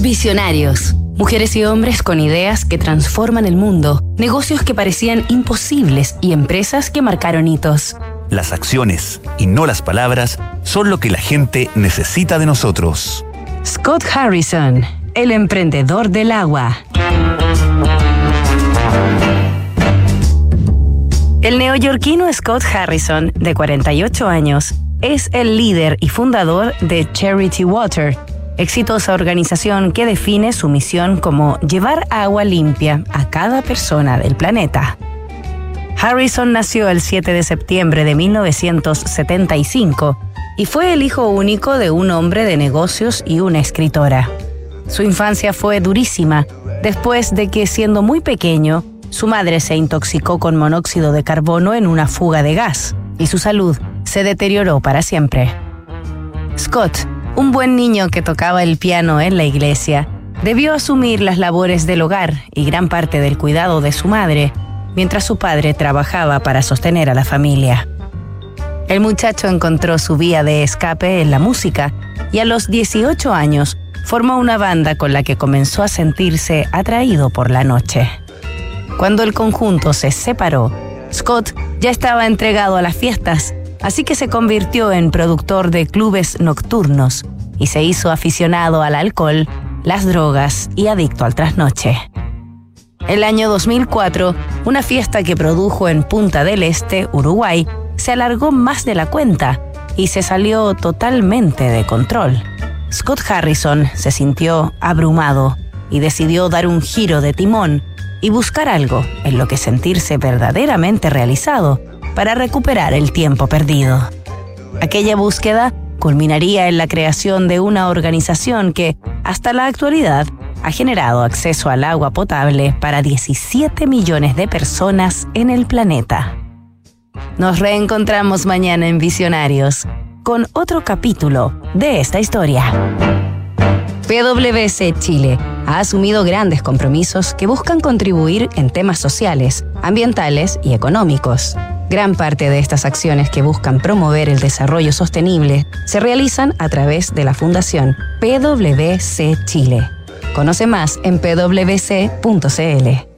Visionarios. Mujeres y hombres con ideas que transforman el mundo, negocios que parecían imposibles y empresas que marcaron hitos. Las acciones y no las palabras son lo que la gente necesita de nosotros. Scott Harrison, el emprendedor del agua. El neoyorquino Scott Harrison, de 48 años, es el líder y fundador de Charity Water, exitosa organización que define su misión como llevar agua limpia a cada persona del planeta. Harrison nació el 7 de septiembre de 1975 y fue el hijo único de un hombre de negocios y una escritora. Su infancia fue durísima después de que, siendo muy pequeño, su madre se intoxicó con monóxido de carbono en una fuga de gas y su salud se deterioró para siempre. Scott un buen niño que tocaba el piano en la iglesia debió asumir las labores del hogar y gran parte del cuidado de su madre, mientras su padre trabajaba para sostener a la familia. El muchacho encontró su vía de escape en la música y a los 18 años formó una banda con la que comenzó a sentirse atraído por la noche. Cuando el conjunto se separó, Scott ya estaba entregado a las fiestas así que se convirtió en productor de clubes nocturnos y se hizo aficionado al alcohol, las drogas y adicto al trasnoche. El año 2004, una fiesta que produjo en Punta del Este, Uruguay, se alargó más de la cuenta y se salió totalmente de control. Scott Harrison se sintió abrumado y decidió dar un giro de timón y buscar algo en lo que sentirse verdaderamente realizado para recuperar el tiempo perdido. Aquella búsqueda culminaría en la creación de una organización que, hasta la actualidad, ha generado acceso al agua potable para 17 millones de personas en el planeta. Nos reencontramos mañana en Visionarios con otro capítulo de esta historia. PwC Chile ha asumido grandes compromisos que buscan contribuir en temas sociales, ambientales y económicos. Gran parte de estas acciones que buscan promover el desarrollo sostenible se realizan a través de la Fundación PwC Chile. Conoce más en pwc.cl.